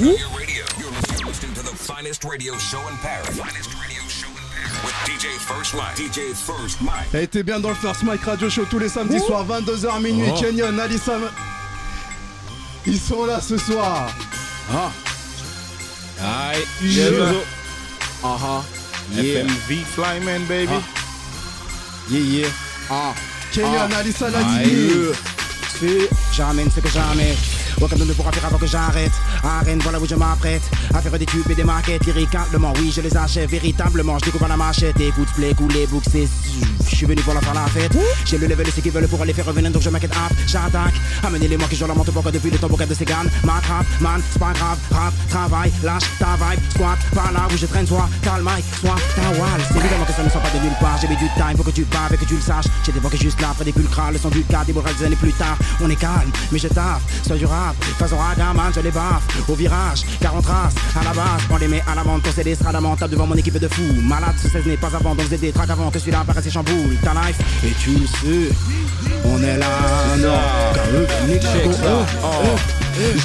your radio. You're listening, you're listening to the finest radio show in Paris. Finest radio show in Paris. With DJ First Mike. DJ First Mike. Elle était bien dans le First Mike Radio Show tous les samedis soirs, 22h minuit. Oh. Kenyon, Alissa. Ils sont là ce soir. Ah. Aïe. Uh-huh. Yeah. FMV Flyman, baby. Yeah, yeah. Ah. Kenyon, Ah. Alissa. Latini. C'est j'amène ce que jamais. Aucun ne pourra faire avant que j'arrête. Arène, voilà où je m'apprête. À faire des tubes et des maquettes. Lyriquement, oui, je les achète véritablement. Je découpe à la machette. Écoute, play, couler, book, c'est. Je suis venu pour faire la fête. J'ai le level de ceux qui veulent pour aller faire revenir, donc je m'inquiète. J'attaque. Amenez-les moi qui jouent la monte boca depuis le tambour de ces gannes. Ma man, c'est pas grave. Rap, travail, lâche ta vibe. Squat, par là où je traîne, soit le mic, soit ta wall. C'est évidemment que ça ne sort pas de nulle part. J'ai mis du time, faut que tu baves et que tu le saches. J'ai des juste là, après des pulcras. Le son du cas, des morales des années plus tard. On est calme, mais je taffe. Sois du rap, façon ragaman, je les baffe. Au virage, car on trace. À la base, on les met à l'avant. Pour des strades lamentables devant mon équipe de fous. Malade, ce 16 n'est pas avant. Donc des tracks avant que celui-là apparaisse et chamboule. Ta life, et tu le sais. On est là, oh, Oh. oh.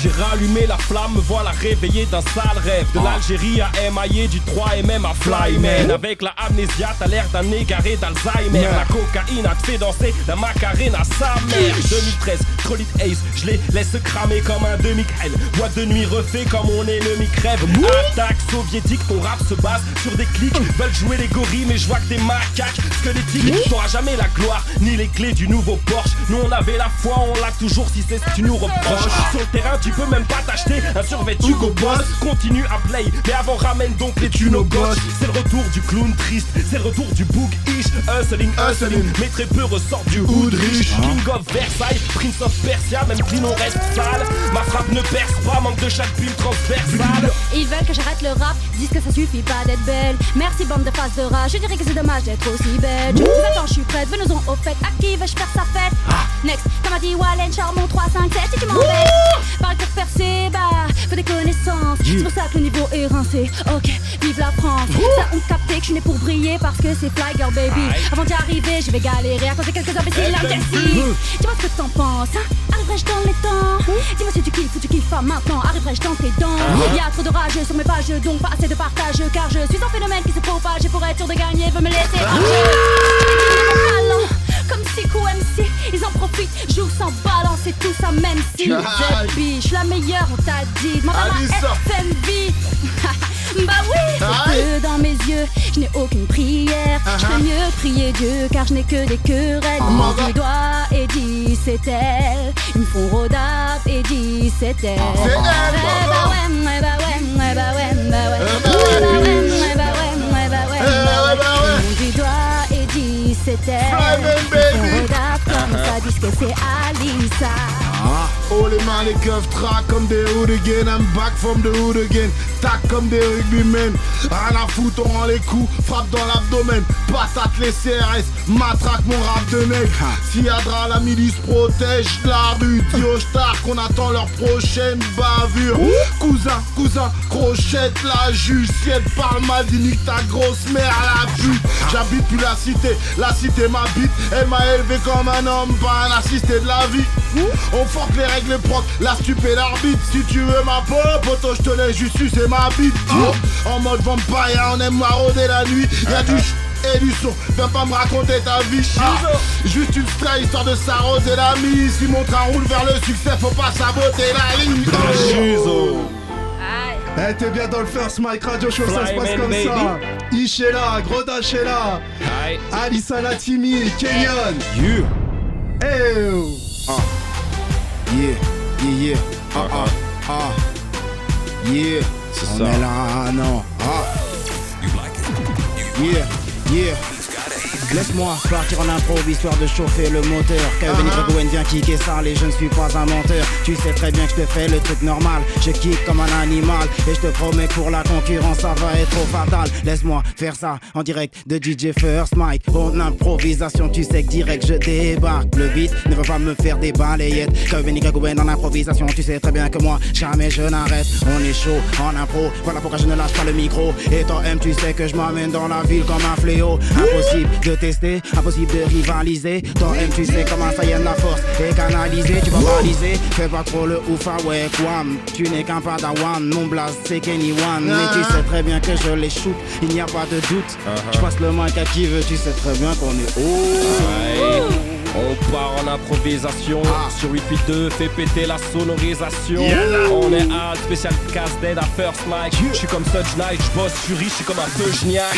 J'ai rallumé la flamme, me voilà réveillé d'un sale rêve De l'Algérie à MIA, du 3MM à Flyman Avec la amnésia, t'as l'air d'un égaré d'Alzheimer La cocaïne a te fait danser, la macarena à sa mère 2013, Ace, je les laisse cramer comme un demi-crème. Boîte de nuit refait comme on est le crève Attaque soviétique, ton rap se base sur des clics. Veulent jouer les gorilles mais je vois que des macaques squelettiques T'auras jamais la gloire, ni les clés du nouveau Porsche. Nous on avait la foi, on l'a toujours si c'est ce que tu nous reproches. Sur le terrain tu peux même pas t'acheter un survêt Hugo Boss. Continue à play, mais avant ramène donc les thunes au gauche. C'est le retour du clown triste, c'est le retour du book ish. Hustling, hustling, mais très peu ressortent du hood riche King of Versailles, Prince of Persia, même si on reste sale Ma frappe ne perce pas, manque de chaque pile transversale Ils veulent que j'arrête le rap, disent que ça suffit pas d'être belle. Merci bande de faces de rage, je dirais que c'est dommage d'être aussi belle. Je vous attends, je suis prête, venons-en au fait. À qui vais-je faire sa fête? Next, comme a dit Wallen, Charmon 3, 5, 7, si tu m'embêtes. Pareil pour percer, bah, faut des connaissances. C'est pour ça que le niveau est rincé. Ok, vive la France. Ça, on capté que je suis né pour briller parce que c'est Fly Girl Baby. Avant d'y arriver, je vais galérer à cause de quelques imbéciles indécis. Dis-moi ce que t'en penses, hein? Arriverai-je dans les temps Dis-moi si tu kiffes ou tu kiffes pas maintenant. Arriverai-je dans tes dents Y'a trop de rage sur mes pages, donc pas assez de partage. Car je suis un phénomène qui se propage et pour être sûr de gagner, veut me laisser Allant, Comme si MC, ils en profitent, jouent sans balance et tout ça, même si Aïe. je biche la meilleure, on t'a dit. Demande à ma. FMV. bah oui, que dans mes yeux, je n'ai aucune prière. Je fais mieux prier Dieu car je n'ai que des querelles. Mon du doigt et dit c'est elle. Ils me font et dit c'est elle. C'est elle, bah ouais, bah ouais, bah ouais, eh bah ouais. Eh bah ouais. Bah ouais, bah ouais, bah ouais, bah ouais, ouais. Ils font du doigt et dit c'est elle. Flyman, Ils baby. font rodave comme ça disent que c'est Alissa. Oh les mains, les keufs, track comme des hooligans. I'm back from the hood again. Tac comme des rugbymen. Rien à foutre, on rend les coups. Frappe dans l'abdomen. Patate les CRS. Matraque mon rap de nègre. Si Adra, la milice protège la rue. Dio Star qu'on attend leur prochaine bavure. Cousin, cousin, crochette la juge. Si elle parle mal, dis ta grosse mère la pute. J'habite plus la cité. La cité m'habite. Elle m'a élevé comme un homme, pas un assisté de la vie. On forque les règles propres, la stup et l'arbitre. Si tu veux ma peau, poto, je te laisse juste sucer ma bite. En mode vampire, on aime marauder la nuit. Y'a du ch et du son, viens pas me raconter ta vie. Ah, juste une stray histoire de s'arroser la mise. Si mon train roule vers le succès, faut pas saboter la ligne. Eh, t'es bien dans le First Mike Radio Show, ça se passe comme baby. ça. Ish est là, Grodash est là. Aïe. Alissa Latimi, Kenyon. You. Eh, oh. Yeah, yeah, yeah. Ah, ah, ah. Yeah. On est là, non. Ah. You like it? You Yeah, yeah. Laisse-moi partir en impro histoire de chauffer le moteur. Kevin Gregouen vient kicker ça et je ne suis pas un menteur. Tu sais très bien que je te fais le truc normal. Je kick comme un animal et je te promets pour la concurrence ça va être trop fatal. Laisse-moi faire ça en direct de DJ First Mike. En improvisation, tu sais que direct je débarque. Le beat ne va pas me faire des balayettes. Kevin Gregouen en improvisation, tu sais très bien que moi jamais je n'arrête. On est chaud en impro, voilà pourquoi je ne lâche pas le micro. Et toi M, tu sais que je m'amène dans la ville comme un fléau. Impossible de impossible de rivaliser. Ton M, tu sais comment ça y est de la force et canaliser, tu vas baliser. Fais pas trop le ouf, ah ouais. Tu n'es qu'un padawan, mon blast c'est Kenny One. Mais tu sais très bien que je les shoot, il n'y a pas de doute. Je passe le mic à qui veut, tu sais très bien qu'on est haut. On part en improvisation sur 882, fait péter la sonorisation. On est à spécial casse dead à First Mike. Je suis comme Such Night, je bosse, je suis riche, je suis comme un peu geniac.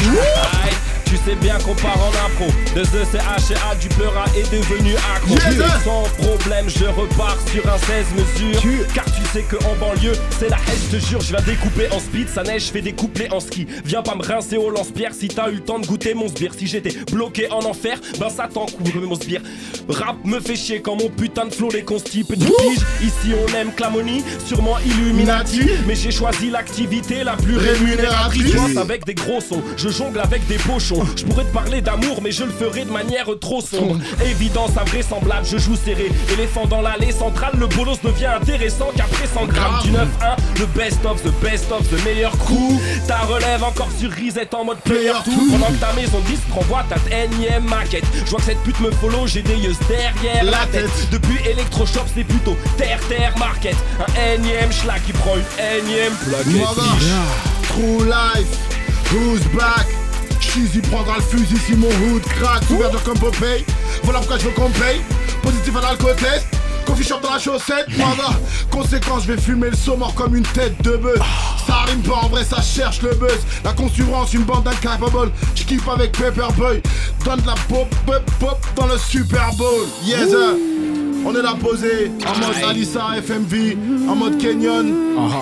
Tu sais bien qu'on part en impro. De The CH et A du pleura est devenu accro. Sans problème, je repars sur un 16 mesures. Car tu sais que en banlieue, c'est la haine, je te jure, je vais découper en speed. Ça neige, je fais des couplets en ski. Viens pas me rincer au lance-pierre si t'as eu le temps de goûter mon sbire. Si j'étais bloqué en enfer, ben ça t'en couvre mon sbire. Rap me fait chier quand mon putain de flow les constipe. Du pige, ici on aime Clamonie, sûrement Illuminati. Mais j'ai choisi l'activité la plus rémunératrice. Avec des gros sons, je jongle avec des pochons. Je pourrais te parler d'amour, mais je le ferai de manière trop sombre. Évidence invraisemblable, je joue serré. Éléphant dans l'allée centrale, le bolos devient intéressant qu'après 100 grammes du 9-1. Le best of the best of the meilleur coup. Ta relève encore sur reset en mode player tout. Pendant que ta maison disque renvoie ta énième maquette. Je vois que cette pute me follow, j'ai des yeux derrière la tête. Depuis Electroshop, c'est plutôt terre-terre market. Un énième schlag qui prend une énième plaquette. True life, who's back? Cheesy prendra le fusil si mon hood crack. Ouvert comme Popeye, voilà pourquoi je veux qu'on paye. Positif à l'alcotest. Coffee shop dans la chaussette, mother Conséquence, je vais fumer le saumon comme une tête de bœuf. Ça rime pas, en vrai ça cherche le buzz. La concurrence, une bande incapable. Je kiffe avec Pepperboy. Donne de la pop, pop, pop dans le Super Bowl. Yes sir. on est là posé. En mode Alissa FMV, en mode Kenyon,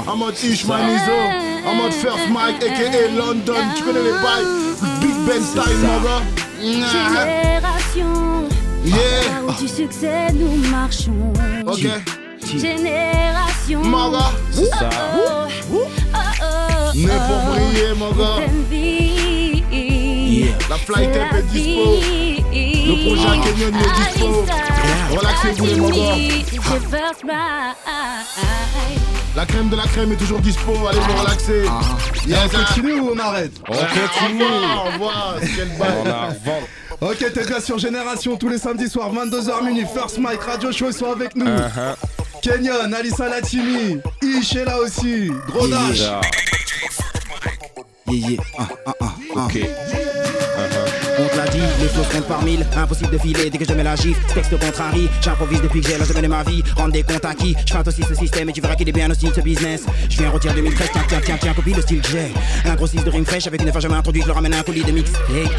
en mode Ishmael Nizo, en mode First Mike aka London, tu connais les bails, Big Ben style mother. Génération. Yeah. Là où du succès nous marchons. Ok, Génération. mother, C'est ça. Oh, oh, oh, né pour briller mon gars. Yeah. La flight tape est dispo. Le projet Kenyon est dispo. Relaxez-vous les mogos. La crème de la crème est toujours dispo, allez vous relaxer. Yes, On hein. continue ou on arrête On continue. Au revoir, quel On bail. Ok, t'es bien sur Génération tous les samedis soirs, 22h minuit. First Mike Radio Show, ils sont avec nous. Uh-huh. Kenyon, Alissa Latimi, Ish est là aussi. Gros dash. Yeah, yeah. Ah, ah, ah, ah. Ok. Les flots comptent par mille, impossible de filer dès que je mets la gifle. Texte contrarie, j'improvise depuis que j'ai la de ma vie. Rendre des comptes à qui Je feinte aussi ce système et tu verras qu'il est bien aussi ce business. Je viens retirer 2013, tiens, tiens, tiens, tiens, copie le style que j'ai. Un gros 6 de rime fraîche avec une fois jamais introduit, je leur ramène un colis de mix.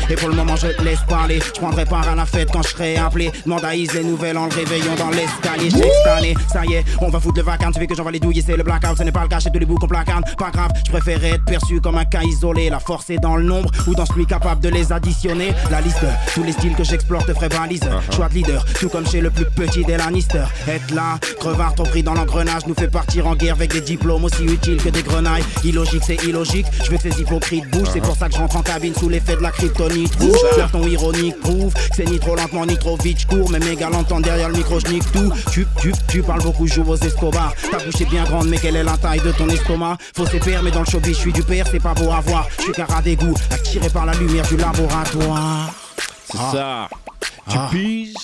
Et pour le moment, je laisse parler. Je prendrai part à la fête quand je serai appelé. Is les nouvelles en le réveillon dans l'escalier. Année, ça y est, on va foutre le vacarme. Tu veux que j'envoie les douilles, c'est le blackout. Ce n'est pas le cas, j'ai tous les bouts qu'on placarde. Pas grave, je préfère être perçu comme un cas isolé. La force est dans le nombre ou dans celui capable de les additionner. La liste, tous les styles que j'explore te ferait balise. Choix de leader, tout comme chez le plus petit des Lannister. Être là, crevard trop pris dans l'engrenage, nous fait partir en guerre avec des diplômes aussi utiles que des grenailles. Illogique, c'est illogique. Je veux que ces hypocrites bougent, c'est pour ça que je rentre en cabine sous l'effet de la kryptonite rouge. Leur ton ironique prouve c'est ni trop lentement ni trop vite. Je cours, mais mes gars l'entendent derrière le micro, je nique tout. Tu, tu, tu parles beaucoup, joue aux Escobar. Ta bouche est bien grande, mais quelle est la taille de ton estomac? Faut ses pères, mais dans le showbiz, je suis du père, c'est pas beau à voir. Je suis cara d'égout, attiré par la lumière du laboratoire. C'est ça. Tu piges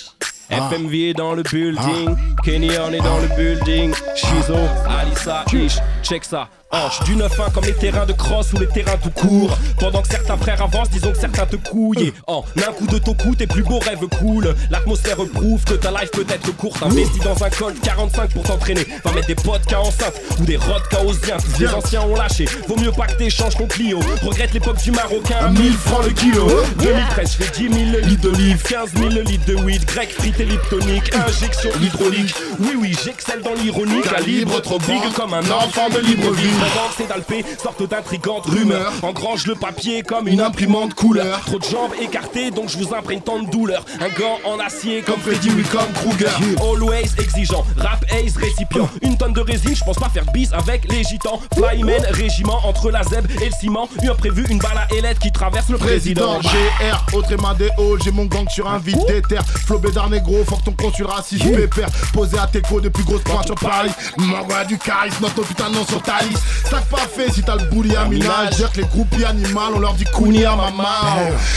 FMV est dans le building, Kenny on est dans le building, Shizo, Alissa, Ish, check ça. Hanche du 9-1 comme les terrains de cross ou les terrains tout court. Pendant que certains frères avancent, disons que certains te couillent. En un coup de ton coup, tes plus beaux rêves coulent. L'atmosphère prouve que ta life peut être courte. Investis dans un col 45 pour t'entraîner. Va mettre des podcasts enceintes ou des rodkas aux ziens. Les anciens ont lâché. Vaut mieux pas que t'échanges ton Clio. Regrette l'époque du Marocain. 1000 francs le kilo. 2013, je fais 10 000 litres d'olive, 15 000 litres de weed, grec, frites et liptonique, injection hydraulique. Oui, oui, j'excelle dans l'ironie. Calibre trop big comme un enfant de Libreville. Pendant c'est dalpé, sorte d'intrigantes rumeurs. Engrange le papier comme une imprimante couleur. Trop de jambes écartées, donc je vous imprègne tant de douleur. Un gant en acier comme Freddy Wickham Kruger. Always exigeant, rap ace récipient. Une tonne de résine, je pense pas faire bis avec les gitans. Flyman, régiment entre la zeb et le ciment. Une prévu une balle à ailette qui traverse le président. GR, des halls, j'ai mon gang sur un vide d'éther. Flo Bédard négro, que ton con sur raciste pépère. Posé à tes co de plus grosses pointes sur Paris. M'envoie du charisme, ton putain nom sur ta liste. Ça pas fait si t'as le bouli à minage. Dire que les groupies animales, on leur dit Kuni à maman.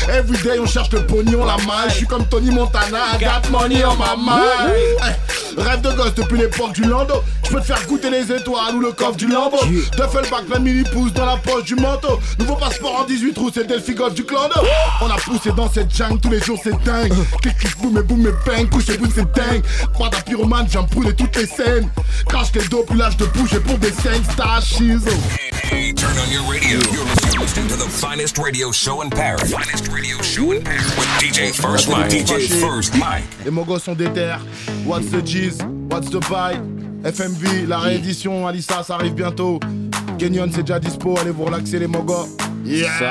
Everyday, on cherche le pognon, la main. Je suis comme Tony Montana, got money on my mind. Rêve de gosse depuis l'époque du Lando. Je peux te faire goûter les étoiles ou le coffre du Lambo. Duffelback, plein mini pouce dans la poche du manteau. Nouveau passeport en 18 trous, c'est le Delphi Golf du Clando. On a poussé dans cette jungle tous les jours, c'est dingue. Clic, clic, boum et boum et bang, couchez-vous, c'est dingue. Croix d'un pyromane, j'en brûler toutes les scènes. Crache tes dos, plus l'âge de bouger pour des scènes. Shizo. Hey, turn on your radio. You're listening- to the finest radio show in Paris. Finest radio show in Paris with DJ First Mike. DJ First Mike. Les mogos sont déter. What's the G's? What's the buy? FMV, la réédition, Alissa, ça arrive bientôt. Kenyon, c'est déjà dispo. Allez vous relaxer, les mogos. Yes!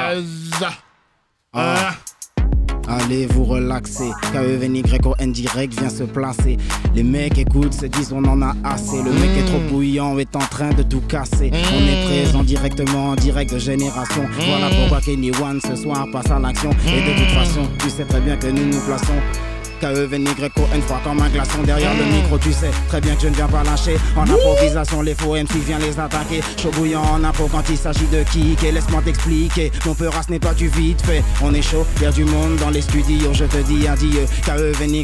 Ah. Allez vous relaxer, KEVNY direct vient se placer. Les mecs écoutent, se disent on en a assez. Le mec est trop bouillant, est en train de tout casser. On est présent directement en direct de génération. Voilà pourquoi Kenny One ce soir passe à l'action. Et de toute façon, tu sais très bien que nous nous plaçons. KEVNY froid comme un glaçon derrière le micro, tu sais très bien que je ne viens pas lâcher. En improvisation, les faux MC viennent les attaquer. Chaud bouillant en impro quand il s'agit de kick. Et laisse-moi t'expliquer, mon peur ce n'est pas du vite fait. On est chaud, y'a du monde dans les studios, je te dis adieu. KEVNY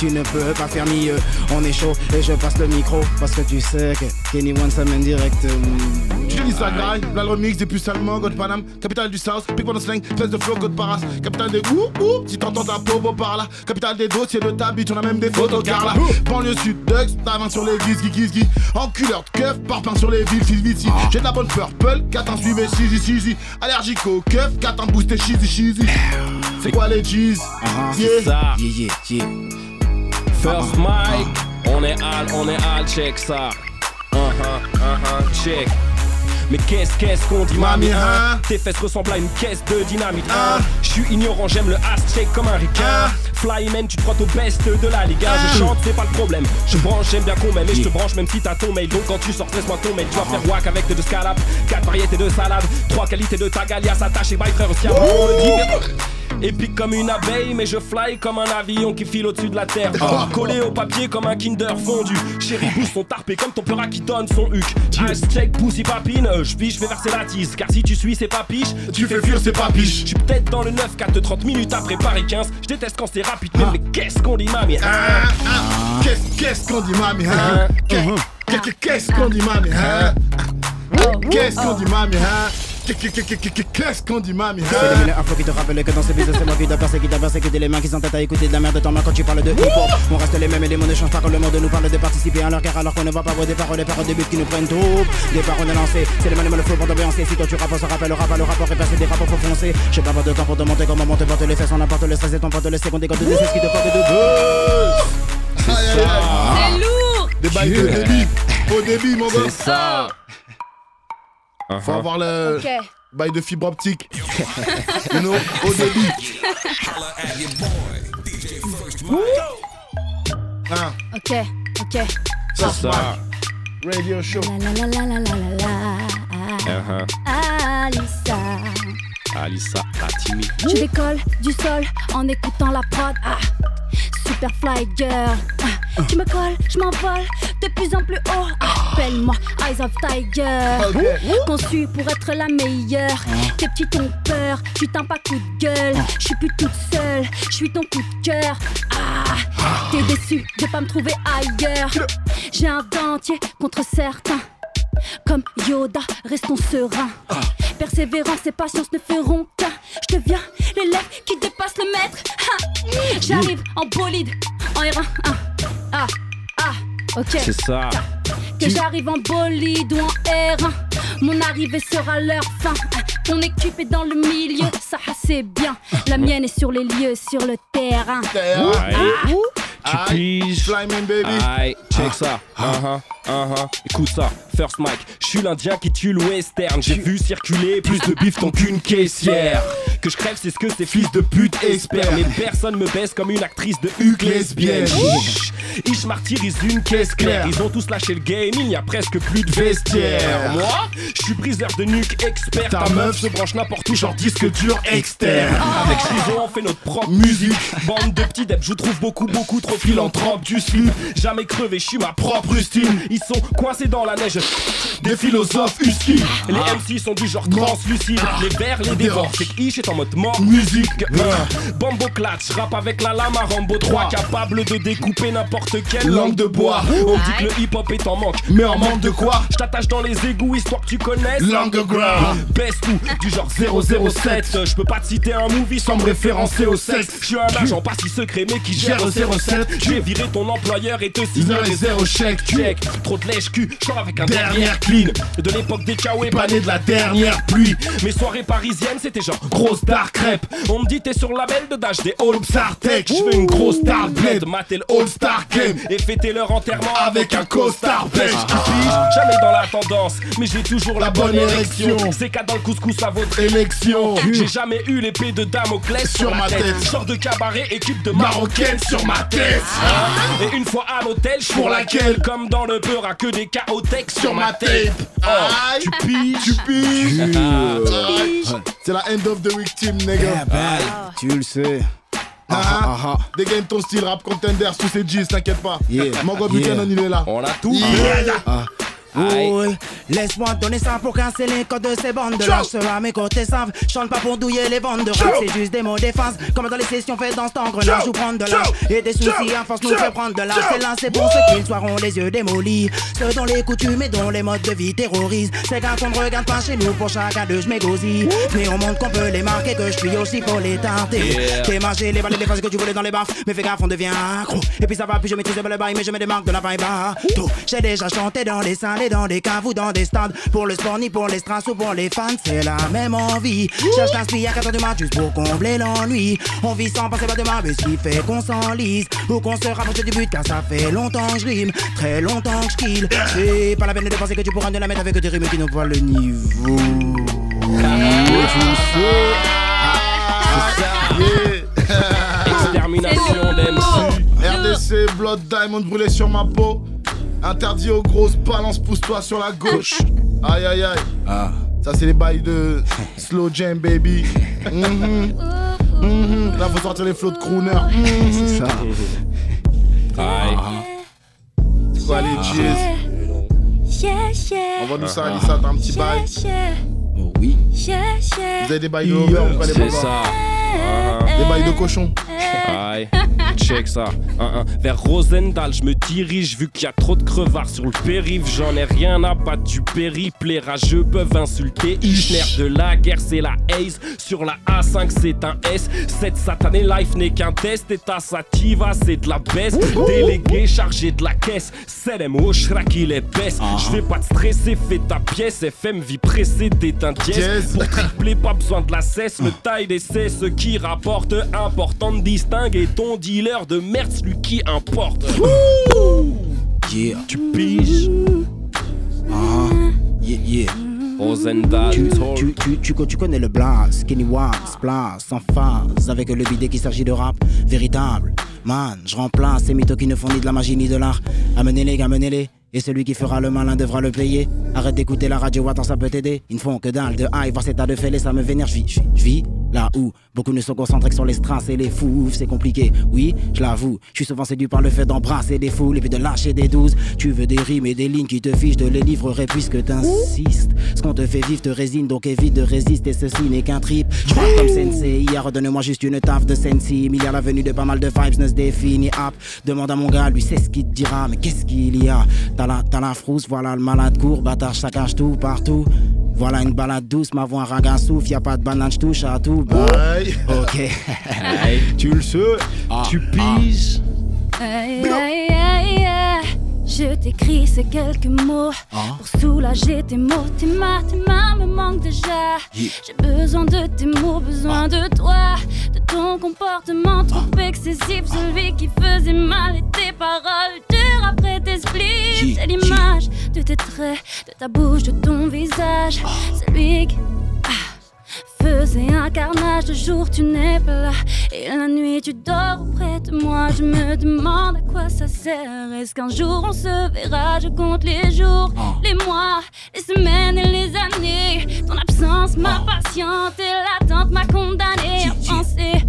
tu ne peux pas faire mieux. On est chaud et je passe le micro parce que tu sais que Kenny One s'amène direct. Je te dis ça, gars. Là, le remix des puces allemands, God Panam, capitale du South, Big One Slang, fesse de flow, God Paras, capitale des oup oup, si t'entends ta popo par là, capitale des dossiers de ta bitch, on a même des photos car là, banlieue sud, Dux, ta main sur les gizgi gizgi, enculeur de keuf, parpaing sur les villes, fils vici, j'ai de la bonne purple, 4 ans suivez, cheesy cheesy, allergique au keuf, 4 ans booster, cheesy cheesy. C'est quoi les cheese? Ah, Yeah. C'est ça. Yeah, yeah, yeah. First Mike, on est al, on est al, check ça. Uh-huh, uh-huh, check. Mais qu'est-ce qu'est-ce qu'on dit mamie hein? hein? Tes fesses ressemblent à une caisse de dynamite Hein? Je suis ignorant, j'aime le ass check comme un ricain Hein Flyman, tu te frottes au best de la Liga. Je chante, c'est pas le problème. Je branche, j'aime bien qu'on m'aime Et je te branche même si t'as ton mail. Donc quand tu sors, laisse-moi ton mail. Tu vas faire wack avec de scalap Quatre variétés de salade Trois qualités de tagalia S'attache et bye frère aussi Épique comme une abeille, mais je fly comme un avion qui file au-dessus de la terre. Collé au papier comme un Kinder fondu. Chéri bouge son tarpé comme ton peur qui donne son huc. Hashtag pussy papine, euh, je je vais verser la tise. Car si tu suis, c'est pas piche. Tu fais fuir, c'est pas piche. Je suis peut-être dans le 9 4 30 minutes après Paris 15. Je déteste quand c'est rapide, mais, mais qu'est-ce qu'on dit, mamie hein? Ah, ah. Qu'est-ce qu'est-ce qu'on dit, mamie? Hein? Qu'est- qu'est- Qu'est-ce qu'on dit, mamie? Hein? Qu'est-ce qu'on dit, mamie? Hein? Qu'est- qu'est- qu'est- qu'est- Qu'est-ce qu'on dit, mamie? C'est Hein? le milieu info qui te rappelle que dans ce business c'est moi qui dois passer, qui dois passer, les mains qui s'entêtent à écouter de la merde de ton main quand tu parles de hip-hop. On reste les mêmes et les mots ne changent pas quand le monde nous parle de participer à leur guerre alors qu'on ne voit pas vos des paroles, des paroles de but qui nous prennent tout. Des paroles de lancer, c'est le mal le faux pour t'ambiancer. Si toi tu rappes, on se rappelle le rap, le rapport est passé des rapports faut foncer. J'ai pas de temps pour te monter comment monter, porte les fesses, on apporte le stress et ton porte le seconde, des codes de ce qui te porte de buzz. C'est lourd Des bails de débit. Au débit, mon gars. C'est ça Faut avoir le bail de fibre optique. you know, au débit. Holla at your boy. DJ First Mike. Hein, Ok, ok. ça, Ça Radio show. La la la la la la la Uh-huh. la. Alissa. Alissa, Atimi Je décolle du sol en écoutant la prod. Ah, super fly girl. Ah, tu me colles, je m'envole de plus en plus haut. Ah, Appelle-moi Eyes of Tiger. Conçu pour être la meilleure. Tes petits ont peur, tu t'en pas coup de gueule. Je suis plus toute seule, je suis ton coup de cœur. Ah, t'es déçu de pas me trouver ailleurs. J'ai un dentier contre certains. Comme Yoda, restons sereins. Persévérance et patience ne feront qu'un. Je deviens l'élève qui dépasse le maître. Ah, J'arrive en bolide, en R1. Ah, ah, ah, ok. C'est ça Que j'arrive en bolide ou en R1. Mon arrivée sera leur fin. Ah, Ton équipe est dans le milieu, ça c'est bien. La mienne est sur les lieux, sur le terrain. Aïe. Tu Aïe. piges Flyman, baby. Aïe, check ça. Uh-huh, uh-huh. Écoute ça, First Mike. Je suis l'Indien qui tue le western. J'ai vu circuler plus de bifton qu'une caissière. Que je crève, c'est ce que ces fils de pute espèrent. Mais personne me baisse comme une actrice de Hugues lesbienne. Ish, Ish martyrise une caisse claire. Ils ont tous lâché le game, il n'y a presque plus de vestiaire. Moi, je suis briseur de nuque expert. Ta meuf se branche n'importe où, genre disque dur externe. Avec Chizo, on fait notre propre musique. Bande de petits deps, je trouve beaucoup, beaucoup trop philanthrope du slip. Jamais crevé, je suis ma propre rustine. Ils sont coincés dans la neige. Des philosophes husky. Les MC sont du genre translucide, les vers les dévorent. C'est que Ish est en mode mort. Musique. Bambo clutch, rap avec la lame à Rambo 3, capable de découper n'importe quelle Langue de bois. On dit que le hip hop est en manque. Mais en manque de quoi? Je t'attache dans les égouts histoire que tu connaisses. L'underground. Baisse tout, du genre 007. Je peux pas te citer un movie sans me référencer au sexe. Je suis un agent pas si secret mais qui gère Gère 07. Je vais virer ton employeur et te signer les zéro. Tu check. Trop de lèche cul, je avec un Dernière dernière clean. De l'époque des Kawaii, pas Pané de la dernière pluie. Mes soirées parisiennes, c'était genre grosse dark crêpe. On me dit t'es sur le label de Dash des All Sartec. Je veux une grosse dark bled, mater le All Star Game. et fêter leur enterrement Avec un costard. Tu piges, jamais dans la tendance, mais j'ai toujours la, La bonne bonne érection. C'est qu'à dans le couscous à votre Élection. J'ai jamais eu l'épée de Damoclès sur, Sur ma tête. Sors de cabaret, équipe de Marocaine sur ma tête. Et une fois à l'hôtel, je Pour laquelle Comme dans le à que des chaotex Sur ma tape. Oh, Aïe. tu piges. Tu piges. Pige. C'est la end of the victim, nigga. Yeah, ben, tu le sais. Ah, ah, ah, ah. Dégaine ton style rap contender sous ses jeans, t'inquiète pas. Yeah. Mongo Yeah. Buchanan, il est là. On a tout. Yeah. Oui, laisse-moi donner ça pour casser les codes de ces bandes. Ceux à mes côtés savent, chante pas pour douiller les ventes de rap. C'est juste des mots défense, comme dans les sessions faites dans cet engrenage ou prendre de l'âge. Et des soucis à force nous fait prendre de l'âge. C'est là, c'est pour ceux qui le soir ont les yeux démolis. Ceux dont les coutumes et dont les modes de vie terrorisent. Ces gars qu'on ne regarde pas chez nous pour chacun d'eux, je m'égosille. Mais on montre qu'on peut les marquer, que je suis aussi pour les tenter. Yeah. T'es mangé les balles les phases que tu voulais dans les baffes. Mais fais gaffe, on devient accro. Et puis ça va, puis je maîtrise le bail, mais je me démarque de la vibe. J'ai déjà chanté dans les salles dans des caves ou dans des stades. Pour le sport, ni pour les strass ou pour les fans, c'est la même envie. Cherche l'inspire à 4 heures du mat juste pour combler l'ennui. On vit sans penser pas demain, mais ce qui fait qu'on s'enlise. Ou qu'on se rapproche du but, car ça fait longtemps que je rime. Très longtemps que je kill. C'est pas la peine de penser que tu pourras ne la mettre avec des rimes qui n'ont pas le niveau. Extermination d'MC. RDC, Blood Diamond brûlé sur ma peau. Interdit aux grosses balances, pousse-toi sur la gauche. Aïe aïe aïe. Ah. Ça, c'est les bails de Slow Jam, baby. Mhm. Mhm. Là, faut sortir les flots de crooner. Mhm. C'est ça. Aïe. C'est quoi les cheers? Yeah, yeah. Envoie-nous ça, Alissa, t'as un petit bail. Yeah, Oh oui. yeah, yeah. Vous avez des bails de over ou pas les C'est bails ça. Des bails de cochon. Aïe, check ça. Un, un. Vers Rosendal, je me dirige vu qu'il y a trop de crevards sur le périph'. J'en ai rien à battre du périple. Les rageux peuvent insulter. Ichner de la guerre, c'est la haze. Sur la A5, c'est un S. Cette satanée life n'est qu'un test. Et ta sativa, c'est de la baisse. Délégué, chargé de la caisse. C'est au qui les baisse. Je vais pas te stresser, fais ta pièce. FM, vie pressée, d'éteint dièse. Pour tripler, pas besoin de la cesse. Le taille d'essai, ce qui rapporte important de distinguer ton dealer de merde, celui qui importe. Yeah. Tu piges Ah. Yeah, yeah. Rosendal, Tu, tu, tu, tu, tu connais le blast, Skinny Wax, place, en phase avec le bidet qui s'agit de rap véritable. Man, je remplace ces mythos qui ne font ni de la magie ni de l'art. Amenez-les, amenez-les. Et celui qui fera le malin devra le payer. Arrête d'écouter la radio, attends, ça peut t'aider. Ils ne font que dalle de high, voir cet tas de fêlés, ça me vénère. Je vis, je vis, je vis là où beaucoup ne sont concentrés que sur les strass et les fous. C'est compliqué, oui, je l'avoue. Je suis souvent séduit par le fait d'embrasser des foules et puis de lâcher des douze. Tu veux des rimes et des lignes qui te fichent, te les livrerai puisque t'insistes. Ce qu'on te fait vivre te résine, donc évite de résister. Ceci n'est qu'un trip. Je comme sensei. Hier, redonne-moi juste une taf de y a la venue de pas mal de vibes, ne se définit. Demande à mon gars, lui, c'est ce qu'il te dira. Mais qu'est-ce qu'il y a? T'as la, t'as la frousse, voilà le malade court. Bâtard, ça cache tout partout. Voilà une balade douce, ma voix un raga souffle. Y a pas de banane, je touche à tout. Bah, Aïe. ok. tu le sais, tu. Aïe, aïe, aïe, aïe. Je t'écris ces quelques mots pour soulager tes mots. Tes mains, tes mains me manquent déjà. J'ai besoin de tes mots, besoin de toi, de ton comportement trop excessif, celui qui faisait mal et tes paroles dures après tes splits. C'est l'image de tes traits, de ta bouche, de ton visage, celui qui faisait un carnage de jour tu n'es pas là. Et la nuit tu dors auprès de moi. Je me demande à quoi ça sert. Est-ce qu'un jour on se verra? Je compte les jours les mois les semaines et les années. Ton absence m'a patiente et l'attente m'a condamné. À penser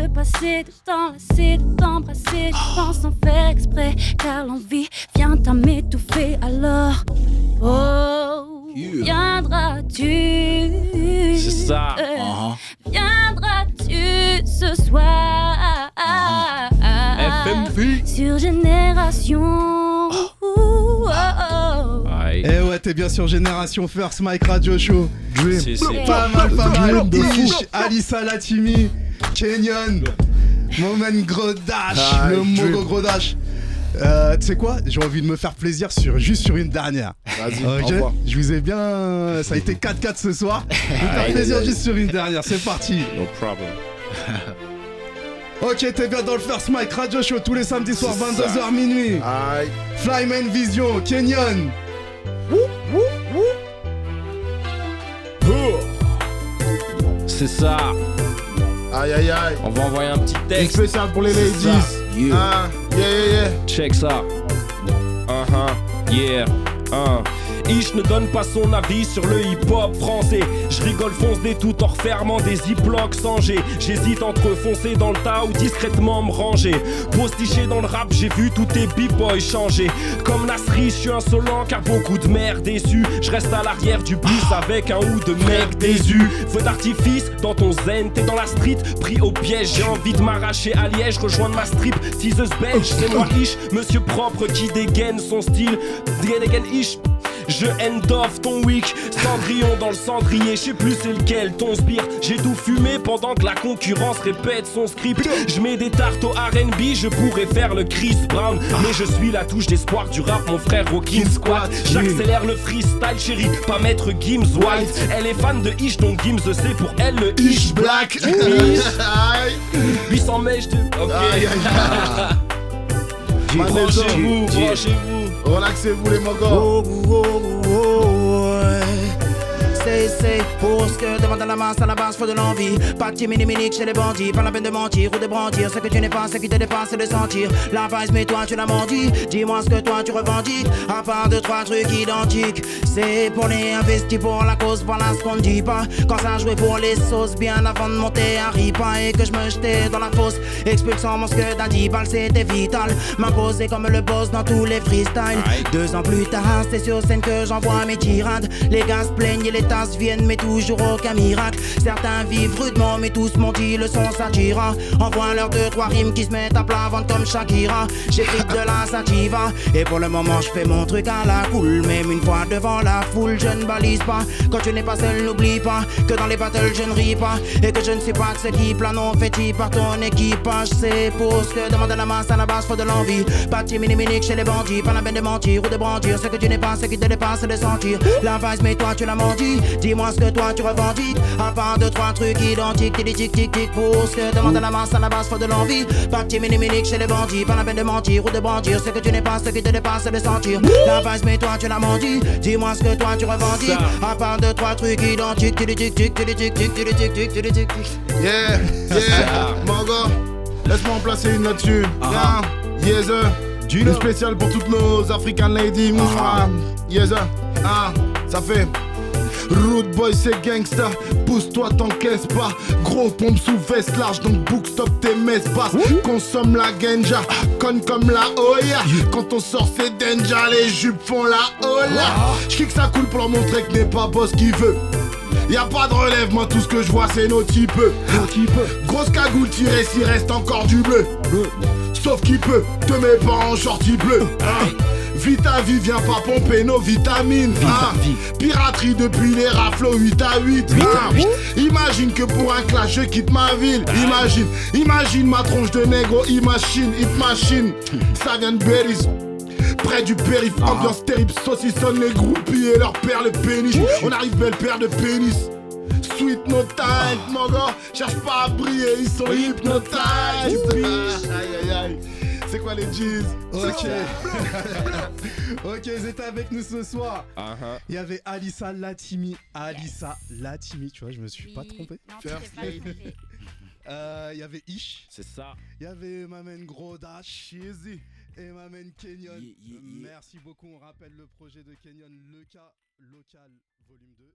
de passé t'enlacer, de t'enlacer, de t'embrasser. Je pense sans faire exprès, car l'envie vient à m'étouffer. Alors, oh, viendras-tu? C'est ça. Uh-huh. Viendras-tu ce soir? FMV. sur Génération Oh, oh, oh. Eh ouais, t'es bien sur Génération First Mike Radio Show. Dream. Si, si. Pas mal, pas mal. Dream de. Ish, Alissa Latimi, Kenyon, Moment Grodash, Ah, le. Mogo Grodash. Euh, tu sais quoi? J'ai envie de me faire plaisir sur, juste sur une dernière. Vas-y. Je vous ai bien. Ça a été 4-4 ce soir. Je vais me faire Aïe, plaisir juste sur une dernière. C'est parti. No problem. Ok, t'es bien dans le First Mike Radio Show tous les samedis soirs, C'est 22h minuit. Aïe. Flyman Vision, Kenyon. C'est ça. Aïe, aïe, aïe. On va envoyer un petit Une texte. spéciale pour les ladies. Yeah. Ah, yeah, yeah, yeah. Check ça. Uh-huh, yeah. Uh. Ish ne donne pas son avis sur le hip-hop français. Je rigole, fonce des tout en refermant des ziplocs sans. J'hésite entre foncer dans le tas ou discrètement me ranger. Postiché dans le rap, j'ai vu tous tes b-boys changer. Comme Nasri, je suis insolent car beaucoup de mères déçues. Je reste à l'arrière du bus avec un ou deux mecs déçus. Feu d'artifice dans ton zen, t'es dans la street, pris au piège. J'ai envie de m'arracher à Liège, rejoindre ma strip. Teaseuse belge, c'est moi Ish, monsieur propre qui dégaine son style. Dégaine Ish. Je end off ton week, Cendrillon dans le cendrier, je sais plus c'est lequel ton sbire. J'ai tout fumé pendant que la concurrence répète son script. Je mets des tartes au RB, je pourrais faire le Chris Brown. Mais je suis la touche d'espoir du rap, mon frère Rockin' Squad. J'accélère le freestyle, chérie, pas mettre Gims White. Elle est fan de Ish, donc Gims c'est pour elle le Ish Black. Ish. Aïe. 800 mèches de. Ok. Branchez-vous, branchez-vous. Relaxez-vous, les mogos. Oh, oh, oh, C'est, c'est pour ce que demande à la masse, à la base, faut de l'envie. Pas de mini minique chez les bandits, pas la peine de mentir ou de brandir. Ce que tu n'es pas, ce qui te dépasse, c'est de sentir la vice, mais toi tu l'as menti. Dis-moi ce que toi tu revendiques, à part deux, trois trucs identiques. C'est pour les investis, pour la cause, voilà ce qu'on ne dit pas. Quand ça jouait pour les sauces, bien avant de monter à Ripa et que je me jetais dans la fosse. Expulsant mon que d'un 10 balles, c'était vital. M'imposer comme le boss dans tous les freestyles. Deux ans plus tard, c'est sur scène que j'envoie mes tirades. Les gars se plaignent et les viennent, mais toujours aucun miracle. Certains vivent rudement, mais tous m'ont le son s'attira. Envoie leurs deux, trois rimes qui se mettent à plat ventre comme Shakira. J'écris de la sativa, et pour le moment, je fais mon truc à la cool. Même une fois devant la foule, je ne balise pas. Quand tu n'es pas seul, n'oublie pas que dans les battles, je ne ris pas. Et que je ne suis pas de ceux qui planent en fétis par ton équipage. C'est pour ce que demande la masse, à la base, faut de l'envie. De mini minique chez les bandits, pas la peine de mentir ou de brandir. Ce que tu n'es pas, ce qui te dépasse, de sentir. La vice, mais toi, tu l'as menti. Dis-moi ce que toi tu revendiques. À part deux, trois trucs identiques, t'es tic tic tic pour ce que demande à la masse, à la base, faut de l'envie. Parti mini chez les bandits, pas la peine de mentir ou de brandir. Ce que tu n'es pas, ce qui te dépasse, c'est de sentir. La base, mais toi tu l'as menti. Dis-moi ce que toi tu revendiques. À part deux, trois trucs identiques, t'es des tic tic, t'es tic tic. Yeah, yeah, Mango, laisse-moi en placer une là-dessus. Yeah, yes, Une spéciale pour toutes nos African ladies. Yes, ah, ça fait. Root boy c'est gangsta, pousse-toi t'encaisse pas. Gros pompe sous veste large donc book stop tes messes basses Consomme la ganja, conne comme la Oya. Quand on sort c'est danger, les jupes font la Ola J'kick ça coule pour leur montrer que n'est pas boss qui veut. Y'a pas de relève, moi tout ce que je vois c'est nos types. Grosse cagoule tirée s'il reste encore du bleu. Sauf qui peut, te mets pas en shorty bleu. Hein. Vita vie, viens pas pomper nos vitamines. Hein. Piraterie depuis les raflots 8 à 8 hein. Imagine que pour un clash je quitte ma ville. Imagine, imagine ma tronche de négro Imagine, hit machine. Ça vient de Berries Près du périph, ambiance terrible, saucissonne les groupies et leur père le péniche On arrive belle paire de pénis. Sweet no time, mon gars, cherche pas à briller, ils sont hypnotised Aïe aïe aïe C'est quoi les G's Ok. ok, ils étaient avec nous ce soir. Uh-huh. Il y avait Alissa Latimi. Alissa Latimi, tu vois, je me suis pas trompé. Non, tu t'es pas trompé. Euh, Il y avait Ish. C'est ça. Il y avait Mamen Grodash. Shizzy. Et Mamen Kenyon. Yeah, yeah, yeah. Merci beaucoup. On rappelle le projet de Kenyon, le cas local volume 2.